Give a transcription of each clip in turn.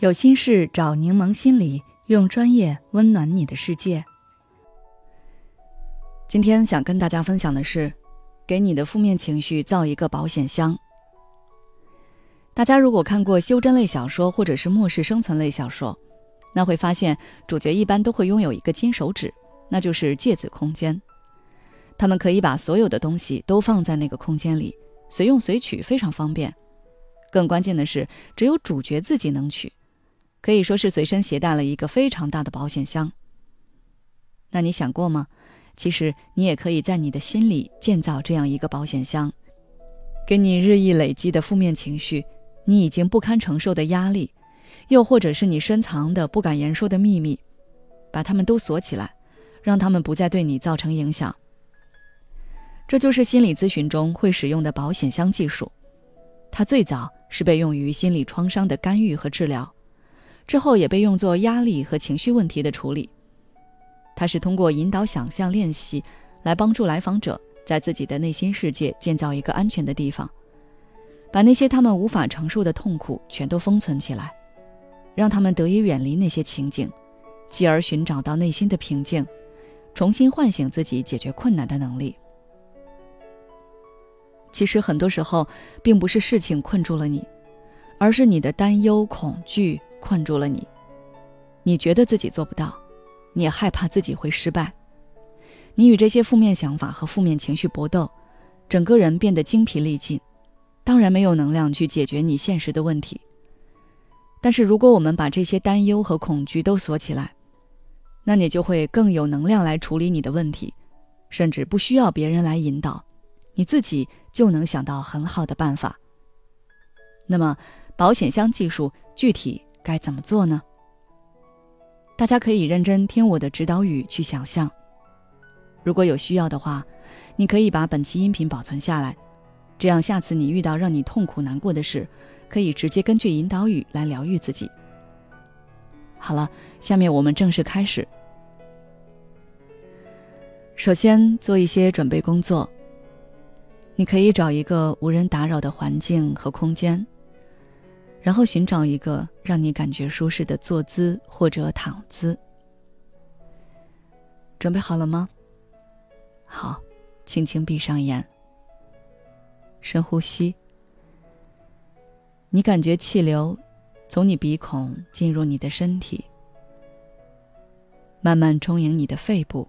有心事找柠檬心理，用专业温暖你的世界。今天想跟大家分享的是，给你的负面情绪造一个保险箱。大家如果看过修真类小说或者是末世生存类小说，那会发现主角一般都会拥有一个金手指，那就是芥子空间。他们可以把所有的东西都放在那个空间里，随用随取，非常方便。更关键的是，只有主角自己能取。可以说是随身携带了一个非常大的保险箱。那你想过吗？其实你也可以在你的心里建造这样一个保险箱，给你日益累积的负面情绪，你已经不堪承受的压力，又或者是你深藏的不敢言说的秘密，把它们都锁起来，让他们不再对你造成影响。这就是心理咨询中会使用的保险箱技术，它最早是被用于心理创伤的干预和治疗。之后也被用作压力和情绪问题的处理。它是通过引导想象练习，来帮助来访者在自己的内心世界建造一个安全的地方，把那些他们无法承受的痛苦全都封存起来，让他们得以远离那些情景，继而寻找到内心的平静，重新唤醒自己解决困难的能力。其实很多时候，并不是事情困住了你，而是你的担忧、恐惧。困住了你，你觉得自己做不到，你也害怕自己会失败，你与这些负面想法和负面情绪搏斗，整个人变得精疲力尽，当然没有能量去解决你现实的问题。但是如果我们把这些担忧和恐惧都锁起来，那你就会更有能量来处理你的问题，甚至不需要别人来引导，你自己就能想到很好的办法。那么，保险箱技术具体？该怎么做呢？大家可以认真听我的指导语去想象。如果有需要的话，你可以把本期音频保存下来，这样下次你遇到让你痛苦难过的事，可以直接根据引导语来疗愈自己。好了，下面我们正式开始。首先做一些准备工作。你可以找一个无人打扰的环境和空间。然后寻找一个让你感觉舒适的坐姿或者躺姿。准备好了吗？好，轻轻闭上眼，深呼吸。你感觉气流从你鼻孔进入你的身体，慢慢充盈你的肺部，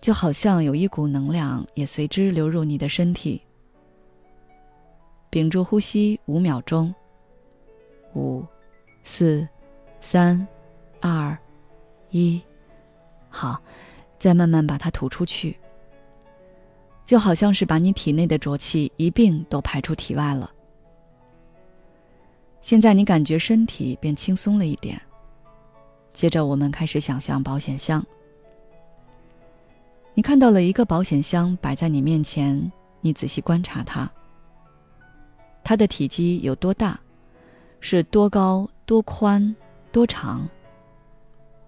就好像有一股能量也随之流入你的身体。屏住呼吸五秒钟。五、四、三、二、一，好，再慢慢把它吐出去，就好像是把你体内的浊气一并都排出体外了。现在你感觉身体变轻松了一点。接着我们开始想象保险箱。你看到了一个保险箱摆在你面前，你仔细观察它。它的体积有多大？是多高、多宽、多长？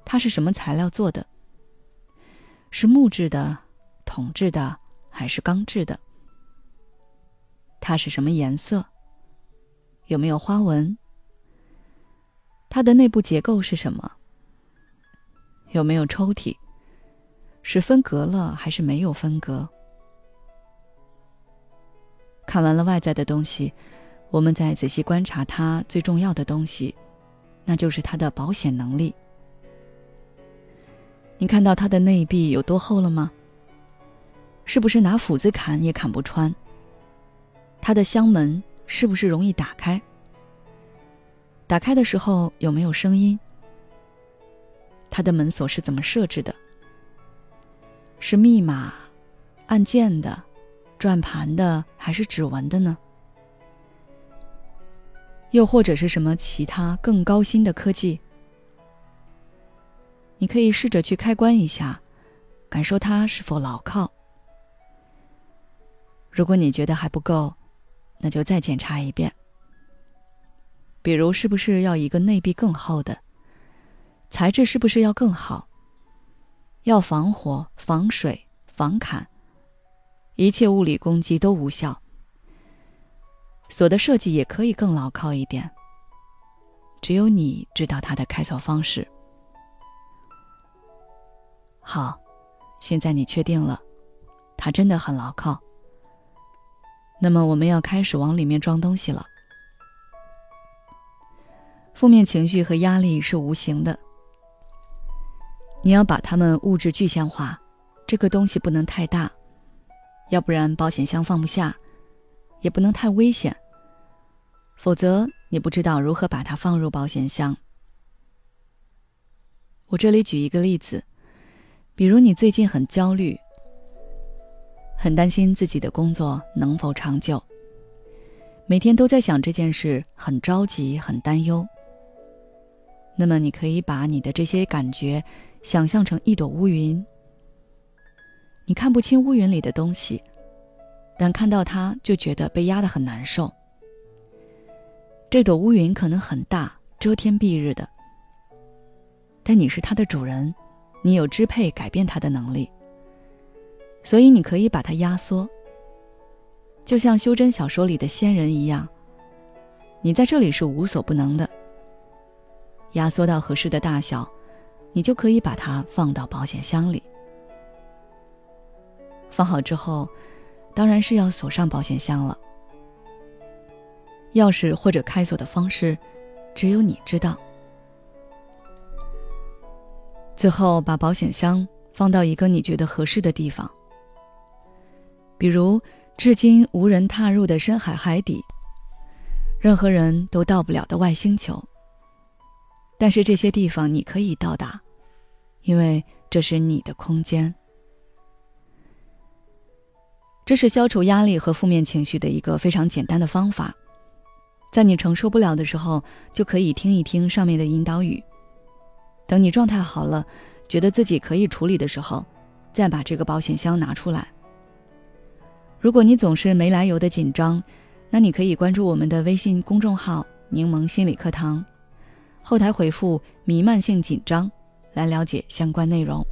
它是什么材料做的？是木质的、铜制的还是钢制的？它是什么颜色？有没有花纹？它的内部结构是什么？有没有抽屉？是分隔了还是没有分隔？看完了外在的东西，我们再仔细观察它最重要的东西，那就是它的保险能力。你看到它的内壁有多厚了吗？是不是拿斧子砍也砍不穿？它的箱门是不是容易打开？打开的时候有没有声音？它的门锁是怎么设置的？是密码、按键的？转盘的还是指纹的呢？又或者是什么其他更高新的科技？你可以试着去开关一下，感受它是否牢靠。如果你觉得还不够，那就再检查一遍。比如，是不是要一个内壁更厚的？材质是不是要更好？要防火、防水、防砍。一切物理攻击都无效。锁的设计也可以更牢靠一点，只有你知道它的开锁方式。好，现在你确定了，它真的很牢靠。那么我们要开始往里面装东西了。负面情绪和压力是无形的，你要把它们物质具象化。这个东西不能太大，要不然保险箱放不下；也不能太危险，否则你不知道如何把它放入保险箱。我这里举一个例子，比如你最近很焦虑。很担心自己的工作能否长久，每天都在想这件事，很着急，很担忧。那么，你可以把你的这些感觉想象成一朵乌云，你看不清乌云里的东西，但看到它就觉得被压得很难受。这朵乌云可能很大，遮天蔽日的，但你是它的主人，你有支配、改变它的能力。所以你可以把它压缩，就像修真小说里的仙人一样。你在这里是无所不能的。压缩到合适的大小，你就可以把它放到保险箱里。放好之后，当然是要锁上保险箱了。钥匙或者开锁的方式，只有你知道。最后，把保险箱放到一个你觉得合适的地方。比如，至今无人踏入的深海海底，任何人都到不了的外星球。但是这些地方你可以到达，因为这是你的空间。这是消除压力和负面情绪的一个非常简单的方法。在你承受不了的时候，就可以听一听上面的引导语。等你状态好了，觉得自己可以处理的时候，再把这个保险箱拿出来。如果你总是没来由的紧张，那你可以关注我们的微信公众号“柠檬心理课堂”，后台回复“弥漫性紧张”来了解相关内容。